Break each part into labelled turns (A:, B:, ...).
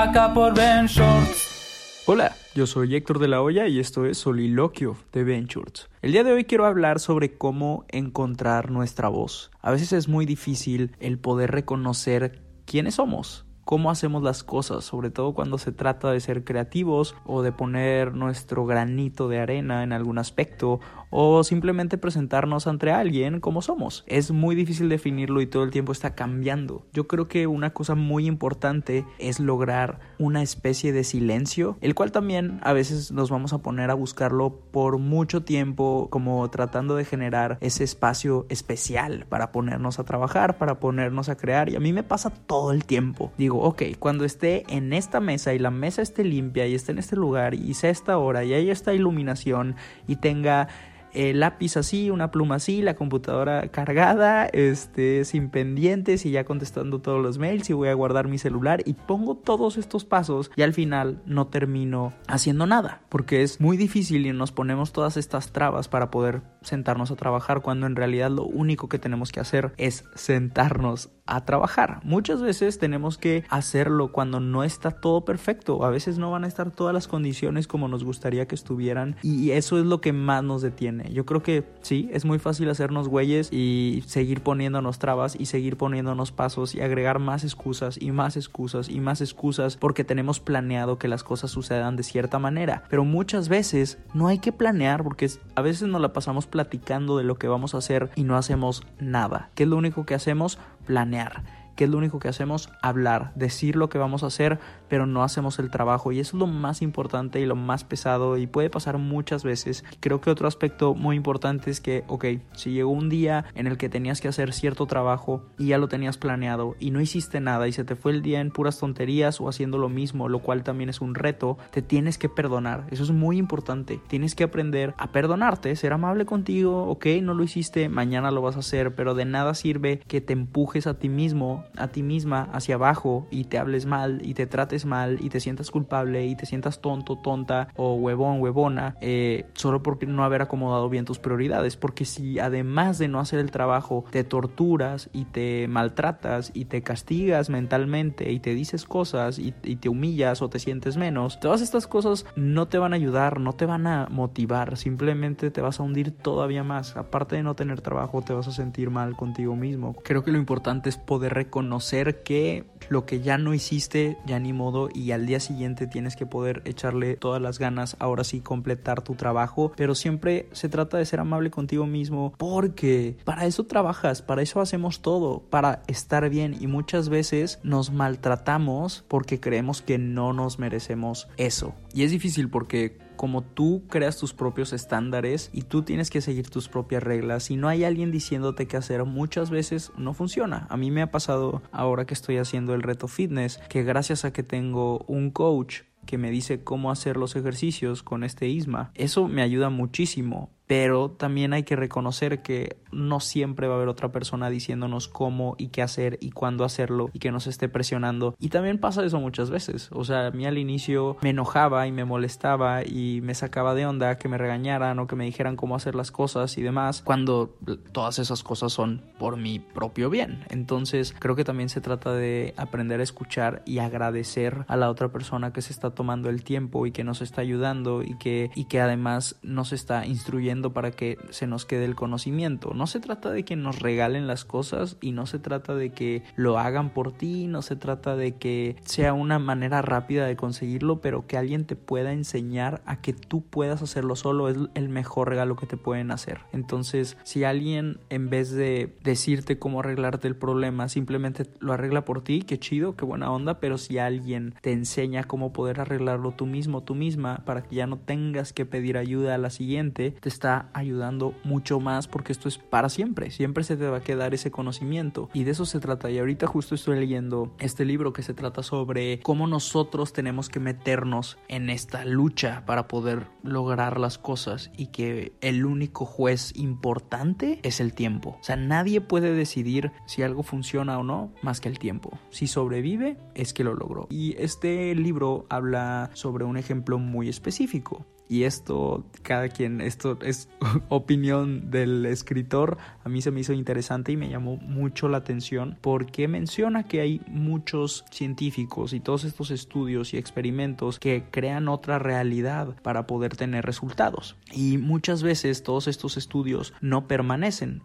A: acá por Ben Shorts.
B: Hola, yo soy Héctor de la Hoya y esto es Soliloquio de Ventures. El día de hoy quiero hablar sobre cómo encontrar nuestra voz. A veces es muy difícil el poder reconocer quiénes somos, cómo hacemos las cosas, sobre todo cuando se trata de ser creativos o de poner nuestro granito de arena en algún aspecto o simplemente presentarnos ante alguien como somos. Es muy difícil definirlo y todo el tiempo está cambiando. Yo creo que una cosa muy importante es lograr una especie de silencio, el cual también a veces nos vamos a poner a buscarlo por mucho tiempo como tratando de generar ese espacio especial para ponernos a trabajar, para ponernos a crear y a mí me pasa todo el tiempo. Digo, ok, cuando esté en esta mesa y la mesa esté limpia y esté en este lugar y sea esta hora y haya esta iluminación y tenga el lápiz así, una pluma así, la computadora cargada, este, sin pendientes y ya contestando todos los mails y voy a guardar mi celular y pongo todos estos pasos y al final no termino haciendo nada porque es muy difícil y nos ponemos todas estas trabas para poder sentarnos a trabajar cuando en realidad lo único que tenemos que hacer es sentarnos a trabajar. Muchas veces tenemos que hacerlo cuando no está todo perfecto, a veces no van a estar todas las condiciones como nos gustaría que estuvieran y eso es lo que más nos detiene. Yo creo que sí, es muy fácil hacernos güeyes y seguir poniéndonos trabas y seguir poniéndonos pasos y agregar más excusas y más excusas y más excusas porque tenemos planeado que las cosas sucedan de cierta manera. Pero muchas veces no hay que planear porque a veces nos la pasamos platicando de lo que vamos a hacer y no hacemos nada. ¿Qué es lo único que hacemos? Planear. ¿Qué es lo único que hacemos? Hablar, decir lo que vamos a hacer, pero no hacemos el trabajo. Y eso es lo más importante y lo más pesado y puede pasar muchas veces. Creo que otro aspecto muy importante es que, ok, si llegó un día en el que tenías que hacer cierto trabajo y ya lo tenías planeado y no hiciste nada y se te fue el día en puras tonterías o haciendo lo mismo, lo cual también es un reto, te tienes que perdonar. Eso es muy importante. Tienes que aprender a perdonarte, ser amable contigo, ok, no lo hiciste, mañana lo vas a hacer, pero de nada sirve que te empujes a ti mismo a ti misma hacia abajo y te hables mal y te trates mal y te sientas culpable y te sientas tonto, tonta o huevón, huevona, eh, solo porque no haber acomodado bien tus prioridades. Porque si además de no hacer el trabajo te torturas y te maltratas y te castigas mentalmente y te dices cosas y, y te humillas o te sientes menos, todas estas cosas no te van a ayudar, no te van a motivar, simplemente te vas a hundir todavía más. Aparte de no tener trabajo, te vas a sentir mal contigo mismo. Creo que lo importante es poder reconocer reconocer que lo que ya no hiciste ya ni modo y al día siguiente tienes que poder echarle todas las ganas, ahora sí completar tu trabajo, pero siempre se trata de ser amable contigo mismo porque para eso trabajas, para eso hacemos todo, para estar bien y muchas veces nos maltratamos porque creemos que no nos merecemos eso. Y es difícil porque como tú creas tus propios estándares y tú tienes que seguir tus propias reglas y no hay alguien diciéndote qué hacer, muchas veces no funciona. A mí me ha pasado ahora que estoy haciendo el reto fitness que gracias a que tengo un coach que me dice cómo hacer los ejercicios con este isma, eso me ayuda muchísimo pero también hay que reconocer que no siempre va a haber otra persona diciéndonos cómo y qué hacer y cuándo hacerlo y que nos esté presionando. Y también pasa eso muchas veces. O sea, a mí al inicio me enojaba y me molestaba y me sacaba de onda que me regañaran o que me dijeran cómo hacer las cosas y demás, cuando todas esas cosas son por mi propio bien. Entonces, creo que también se trata de aprender a escuchar y agradecer a la otra persona que se está tomando el tiempo y que nos está ayudando y que, y que además nos está instruyendo para que se nos quede el conocimiento. No se trata de que nos regalen las cosas y no se trata de que lo hagan por ti, no se trata de que sea una manera rápida de conseguirlo, pero que alguien te pueda enseñar a que tú puedas hacerlo solo es el mejor regalo que te pueden hacer. Entonces, si alguien en vez de decirte cómo arreglarte el problema, simplemente lo arregla por ti, qué chido, qué buena onda, pero si alguien te enseña cómo poder arreglarlo tú mismo, tú misma, para que ya no tengas que pedir ayuda a la siguiente, te está ayudando mucho más porque esto es para siempre, siempre se te va a quedar ese conocimiento y de eso se trata y ahorita justo estoy leyendo este libro que se trata sobre cómo nosotros tenemos que meternos en esta lucha para poder lograr las cosas y que el único juez importante es el tiempo. O sea, nadie puede decidir si algo funciona o no más que el tiempo. Si sobrevive, es que lo logró. Y este libro habla sobre un ejemplo muy específico y esto, cada quien, esto es opinión del escritor, a mí se me hizo interesante y me llamó mucho la atención porque menciona que hay muchos científicos y todos estos estudios y experimentos que crean otra realidad para poder tener resultados. Y muchas veces todos estos estudios no permanecen,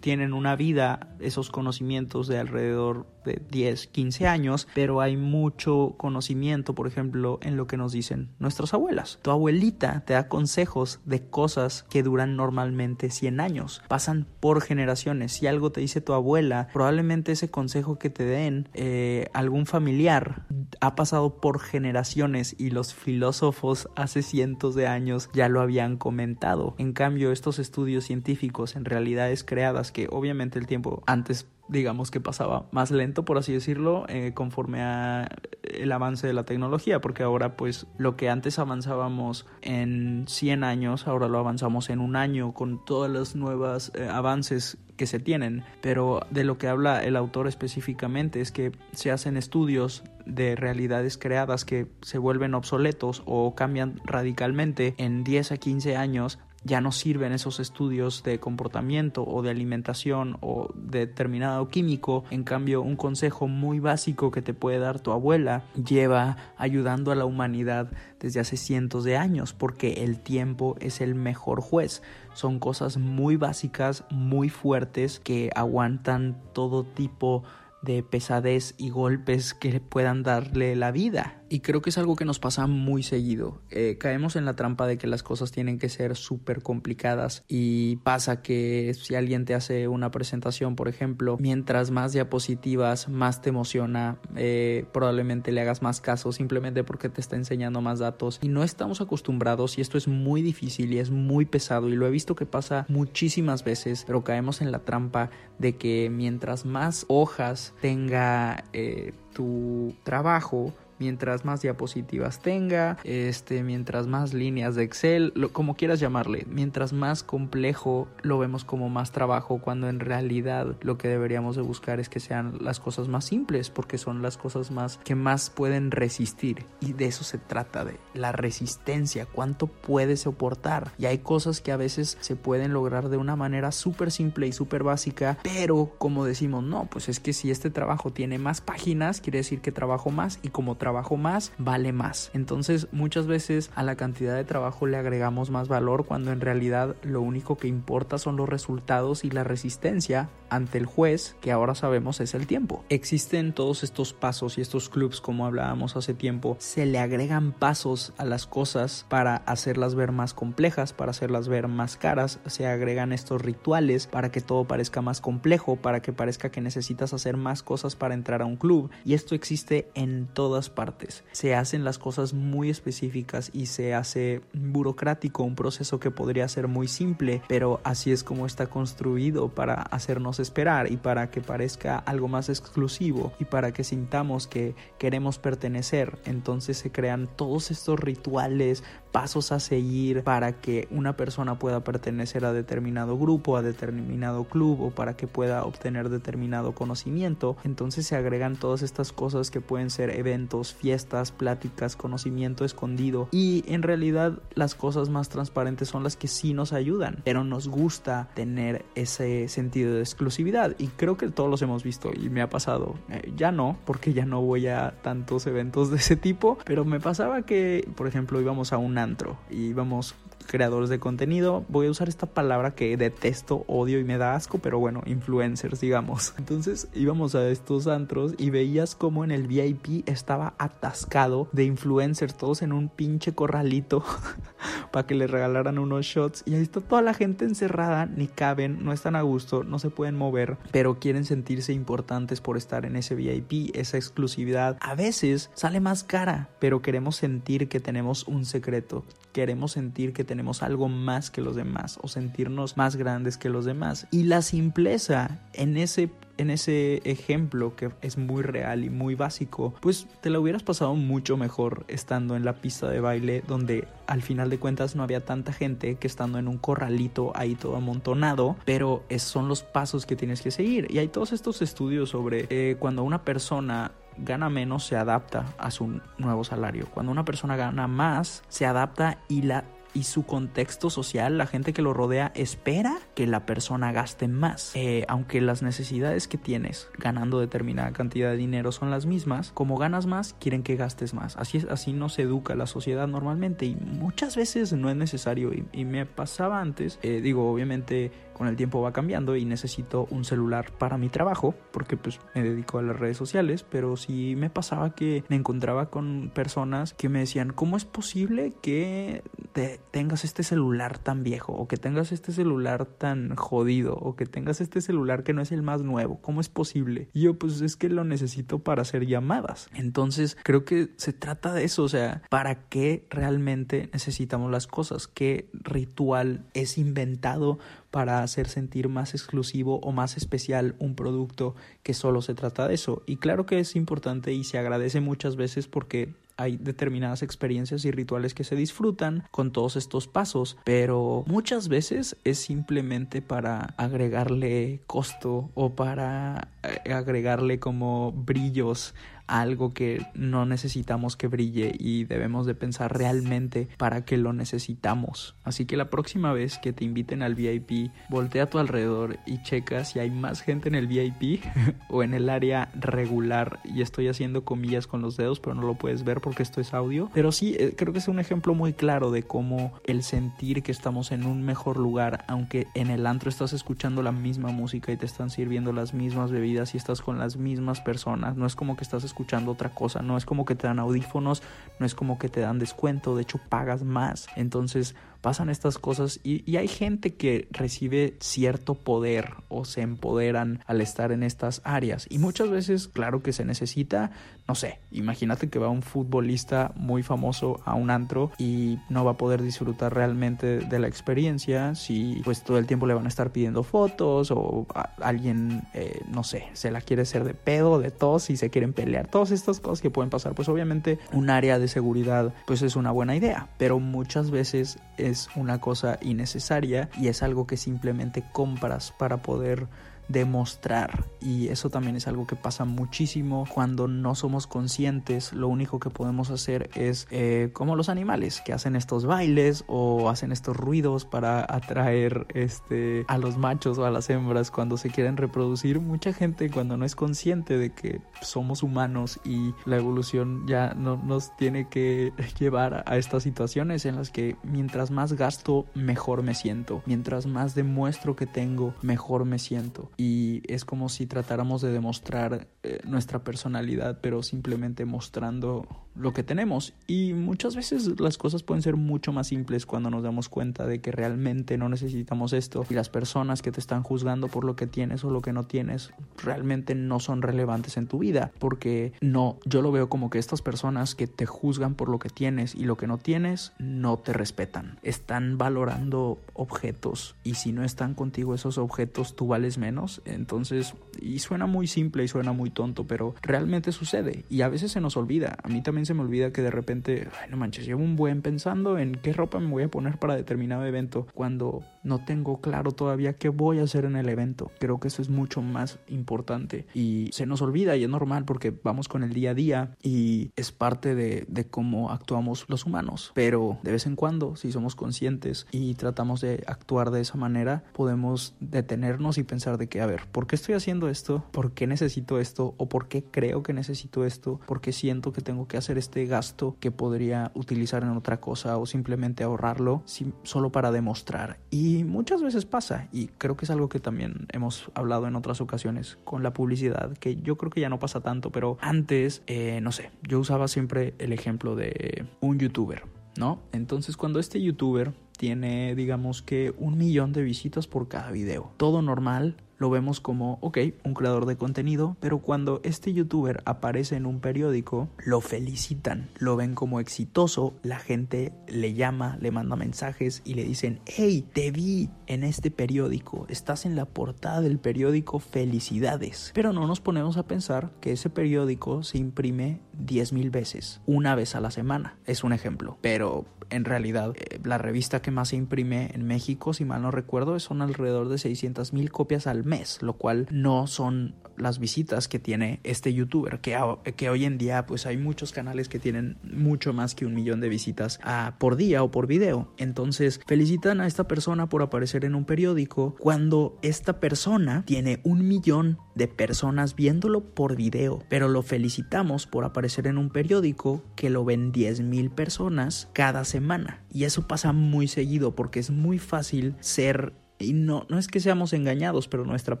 B: tienen una vida, esos conocimientos de alrededor de 10, 15 años, pero hay mucho conocimiento, por ejemplo, en lo que nos dicen nuestras abuelas. Tu abuelita te da consejos de cosas que duran normalmente 100 años, pasan por generaciones. Si algo te dice tu abuela, probablemente ese consejo que te den eh, algún familiar ha pasado por generaciones y los filósofos hace cientos de años ya lo habían comentado. En cambio, estos estudios científicos en realidades que obviamente el tiempo antes digamos que pasaba más lento por así decirlo eh, conforme a el avance de la tecnología porque ahora pues lo que antes avanzábamos en 100 años ahora lo avanzamos en un año con todos los nuevos eh, avances que se tienen. Pero de lo que habla el autor específicamente es que se hacen estudios de realidades creadas que se vuelven obsoletos o cambian radicalmente en 10 a 15 años ya no sirven esos estudios de comportamiento o de alimentación o de determinado químico. En cambio, un consejo muy básico que te puede dar tu abuela lleva ayudando a la humanidad desde hace cientos de años porque el tiempo es el mejor juez. Son cosas muy básicas, muy fuertes que aguantan todo tipo de pesadez y golpes que puedan darle la vida y creo que es algo que nos pasa muy seguido. Eh, caemos en la trampa de que las cosas tienen que ser súper complicadas y pasa que si alguien te hace una presentación, por ejemplo, mientras más diapositivas, más te emociona, eh, probablemente le hagas más caso simplemente porque te está enseñando más datos y no estamos acostumbrados y esto es muy difícil y es muy pesado y lo he visto que pasa muchísimas veces, pero caemos en la trampa de que mientras más hojas tenga eh, tu trabajo, mientras más diapositivas tenga, este, mientras más líneas de Excel, lo, como quieras llamarle, mientras más complejo lo vemos como más trabajo, cuando en realidad lo que deberíamos de buscar es que sean las cosas más simples, porque son las cosas más que más pueden resistir. Y de eso se trata de la resistencia, cuánto puede soportar. Y hay cosas que a veces se pueden lograr de una manera súper simple y súper básica, pero como decimos, no, pues es que si este trabajo tiene más páginas, quiere decir que trabajo más y como trabajo más, vale más. Entonces muchas veces a la cantidad de trabajo le agregamos más valor cuando en realidad lo único que importa son los resultados y la resistencia ante el juez que ahora sabemos es el tiempo. Existen todos estos pasos y estos clubs como hablábamos hace tiempo, se le agregan pasos a las cosas para hacerlas ver más complejas, para hacerlas ver más caras, se agregan estos rituales para que todo parezca más complejo, para que parezca que necesitas hacer más cosas para entrar a un club y esto existe en todas partes. Se hacen las cosas muy específicas y se hace burocrático un proceso que podría ser muy simple, pero así es como está construido para hacernos esperar y para que parezca algo más exclusivo y para que sintamos que queremos pertenecer. Entonces se crean todos estos rituales, pasos a seguir para que una persona pueda pertenecer a determinado grupo, a determinado club o para que pueda obtener determinado conocimiento. Entonces se agregan todas estas cosas que pueden ser eventos fiestas, pláticas, conocimiento escondido. Y en realidad las cosas más transparentes son las que sí nos ayudan, pero nos gusta tener ese sentido de exclusividad. Y creo que todos los hemos visto y me ha pasado, eh, ya no, porque ya no voy a tantos eventos de ese tipo, pero me pasaba que, por ejemplo, íbamos a un antro y íbamos creadores de contenido. Voy a usar esta palabra que detesto, odio y me da asco, pero bueno, influencers, digamos. Entonces íbamos a estos antros y veías como en el VIP estaba atascado de influencers, todos en un pinche corralito para que le regalaran unos shots. Y ahí está toda la gente encerrada, ni caben, no están a gusto, no se pueden mover, pero quieren sentirse importantes por estar en ese VIP, esa exclusividad. A veces sale más cara, pero queremos sentir que tenemos un secreto. Queremos sentir que tenemos algo más que los demás o sentirnos más grandes que los demás. Y la simpleza en ese en ese ejemplo que es muy real y muy básico, pues te la hubieras pasado mucho mejor estando en la pista de baile donde al final de cuentas no había tanta gente que estando en un corralito ahí todo amontonado, pero esos son los pasos que tienes que seguir. Y hay todos estos estudios sobre eh, cuando una persona gana menos se adapta a su nuevo salario. Cuando una persona gana más se adapta y la y su contexto social, la gente que lo rodea, espera que la persona gaste más. Eh, aunque las necesidades que tienes ganando determinada cantidad de dinero son las mismas, como ganas más, quieren que gastes más. Así, es, así no se educa la sociedad normalmente y muchas veces no es necesario. Y, me pasaba antes, eh, digo, obviamente con el tiempo va cambiando y necesito un celular para mi trabajo porque pues me dedico a las redes sociales pero sí me pasaba que me encontraba con personas que me decían cómo es posible que te tengas este celular tan viejo o que tengas este celular tan jodido o que tengas este celular que no es el más nuevo cómo es posible y yo pues es que lo necesito para hacer llamadas entonces creo que se trata de eso o sea para qué realmente necesitamos las cosas qué ritual es inventado para hacer sentir más exclusivo o más especial un producto que solo se trata de eso. Y claro que es importante y se agradece muchas veces porque hay determinadas experiencias y rituales que se disfrutan con todos estos pasos, pero muchas veces es simplemente para agregarle costo o para eh, agregarle como brillos algo que no necesitamos que brille y debemos de pensar realmente para que lo necesitamos. Así que la próxima vez que te inviten al VIP, voltea a tu alrededor y checa si hay más gente en el VIP o en el área regular. Y estoy haciendo comillas con los dedos, pero no lo puedes ver porque esto es audio. Pero sí, eh, creo que es un ejemplo muy claro de cómo el sentir que estamos en un mejor lugar, aunque en el antro estás escuchando la misma música y te están sirviendo las mismas bebidas y estás con las mismas personas, no es como que estás escuchando otra cosa, no es como que te dan audífonos, no es como que te dan descuento, de hecho pagas más. Entonces, pasan estas cosas y, hay gente que recibe cierto poder o se empoderan al estar en estas áreas. Y muchas veces claro que se necesita no sé imagínate que va un futbolista muy famoso a un antro y no va a poder disfrutar realmente de la experiencia si pues todo el tiempo le van a estar pidiendo fotos o alguien eh, no sé se la quiere hacer de pedo de tos y se quieren pelear. Todas estas cosas que pueden pasar pues obviamente un área de seguridad pues es una buena idea. Pero muchas veces es una cosa innecesaria y es algo que simplemente compras para poder demostrar. Y eso también es algo que pasa muchísimo cuando no somos conscientes. Lo único que podemos hacer es eh, como los animales que hacen estos bailes o hacen estos ruidos para atraer este a los machos o a las hembras cuando se quieren reproducir. Mucha gente cuando no es consciente de que somos humanos y la evolución ya no nos tiene que llevar a estas situaciones en las que mientras más gasto mejor me siento. Mientras más demuestro que tengo mejor me siento y es como si tratáramos de demostrar eh, nuestra personalidad, pero simplemente mostrando lo que tenemos. Y muchas veces las cosas pueden ser mucho más simples cuando nos damos cuenta de que realmente no necesitamos esto y las personas que te están juzgando por lo que tienes o lo que no tienes realmente no son relevantes en tu vida. Porque no, yo lo veo como que estas personas que te juzgan por lo que tienes y lo que no tienes no te respetan. Están valorando objetos y si no están contigo esos objetos tú vales menos. Entonces, y suena muy simple y suena muy tonto, pero realmente sucede y a veces se nos olvida. A mí también se me olvida que de repente, ay, no manches, llevo un buen pensando en qué ropa me voy a poner para determinado evento, cuando no tengo claro todavía qué voy a hacer en el evento. Creo que eso es mucho más importante y se nos olvida y es normal porque vamos con el día a día y es parte de, cómo actuamos los humanos. Pero de vez en cuando, si somos conscientes y tratamos de actuar de esa manera, podemos detenernos y pensar de que, a ver, ¿por qué estoy haciendo esto? ¿Por qué necesito esto? ¿O por qué creo que necesito esto? ¿Por qué siento que tengo que hacer este gasto que podría utilizar en otra cosa o simplemente ahorrarlo solo para demostrar? Y muchas veces pasa y creo que es algo que también hemos hablado en otras ocasiones con la publicidad, que yo creo que ya no pasa tanto, pero antes, eh, no sé, yo usaba siempre el ejemplo de un youtuber. ¿No? Entonces cuando este youtuber tiene digamos que un millón de visitas por cada video. Todo normal, lo vemos como, ok, un creador de contenido, pero cuando este youtuber aparece en un periódico, lo felicitan, lo ven como exitoso, la gente le llama, le manda mensajes y le dicen, hey, te vi en este periódico, estás en la portada del periódico, felicidades. Pero no nos ponemos a pensar que ese periódico se imprime 10.000 veces, una vez a la semana, es un ejemplo, pero en realidad eh, la revista que más se imprime en México, si mal no recuerdo, son alrededor de 600.000 copias al mes, lo cual no son las visitas que tiene este youtuber, que, que hoy en día pues hay muchos canales que tienen mucho más que un millón de visitas a, por día o por video. Entonces felicitan a esta persona por aparecer en un periódico cuando esta persona tiene un millón de personas viéndolo por video, pero lo felicitamos por aparecer en un periódico que lo ven 10 mil personas cada semana. Y eso pasa muy seguido porque es muy fácil ser y no, no es que seamos engañados, pero nuestra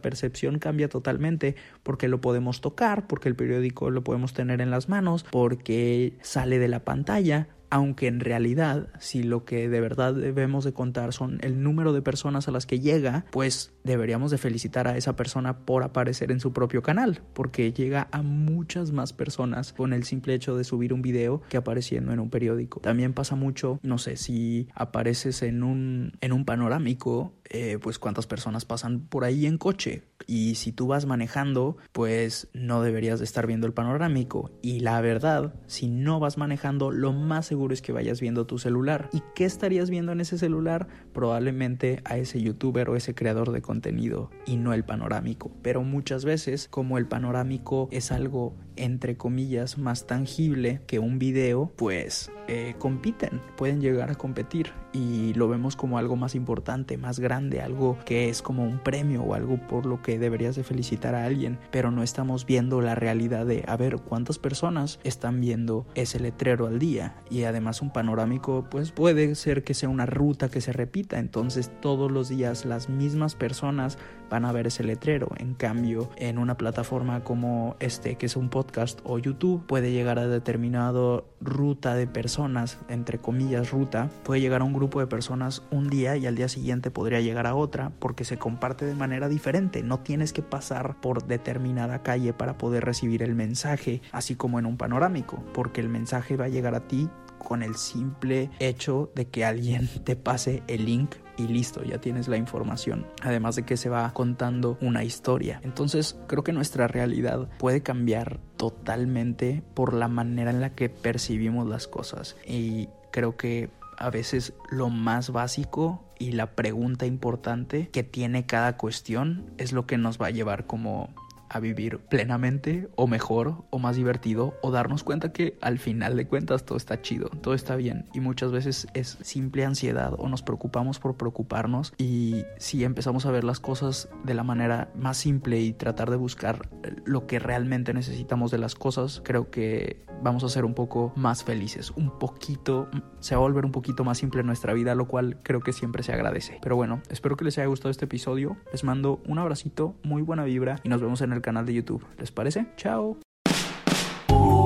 B: percepción cambia totalmente porque lo podemos tocar, porque el periódico lo podemos tener en las manos, porque sale de la pantalla, aunque en realidad si lo que de verdad debemos de contar son el número de personas a las que llega, pues deberíamos de felicitar a esa persona por aparecer en su propio canal, porque llega a muchas más personas con el simple hecho de subir un video que apareciendo en un periódico. También pasa mucho, no sé, si apareces en un, en un panorámico, eh, pues cuántas personas pasan por ahí en coche. Y si tú vas manejando, pues no deberías de estar viendo el panorámico. Y la verdad, si no vas manejando, lo más seguro es que vayas viendo tu celular. ¿Y qué estarías viendo en ese celular? Probablemente a ese youtuber o ese creador de contenido y no el panorámico. Pero muchas veces, como el panorámico es algo entre comillas más tangible que un video, pues eh, compiten, pueden llegar a competir y lo vemos como algo más importante, más grande, algo que es como un premio o algo por lo que deberías de felicitar a alguien, pero no estamos viendo la realidad de a ver cuántas personas están viendo ese letrero al día y además un panorámico pues puede ser que sea una ruta que se repita, entonces todos los días las mismas personas van a ver ese letrero, en cambio en una plataforma como este que es un podcast o YouTube puede llegar a determinado ruta de personas, entre comillas ruta, puede llegar a un grupo de personas un día y al día siguiente podría llegar a otra porque se comparte de manera diferente. No tienes que pasar por determinada calle para poder recibir el mensaje, así como en un panorámico, porque el mensaje va a llegar a ti con el simple hecho de que alguien te pase el link y listo, ya tienes la información. Además de que se va contando una historia. Entonces creo que nuestra realidad puede cambiar totalmente por la manera en la que percibimos las cosas. Y creo que a veces lo más básico y la pregunta importante que tiene cada cuestión es lo que nos va a llevar como a vivir plenamente o mejor o más divertido o darnos cuenta que al final de cuentas todo está chido, todo está bien y muchas veces es simple ansiedad o nos preocupamos por preocuparnos y si empezamos a ver las cosas de la manera más simple y tratar de buscar lo que realmente necesitamos de las cosas, creo que vamos a ser un poco más felices, un poquito, se va a volver un poquito más simple nuestra vida, lo cual creo que siempre se agradece. Pero bueno, espero que les haya gustado este episodio, les mando un abracito, muy buena vibra y nos vemos en el canal de YouTube. ¿Les parece? Chao.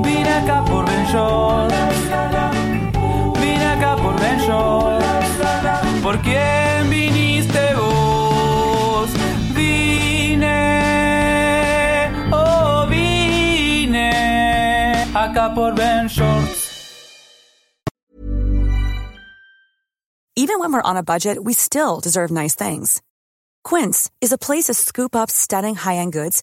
A: Vine acá por Ben Vine acá por Ben ¿Por quién viniste vos? Vine, oh vine acá por Ben
C: Even when we're on a budget, we still deserve nice things. Quince is a place to scoop up stunning high-end goods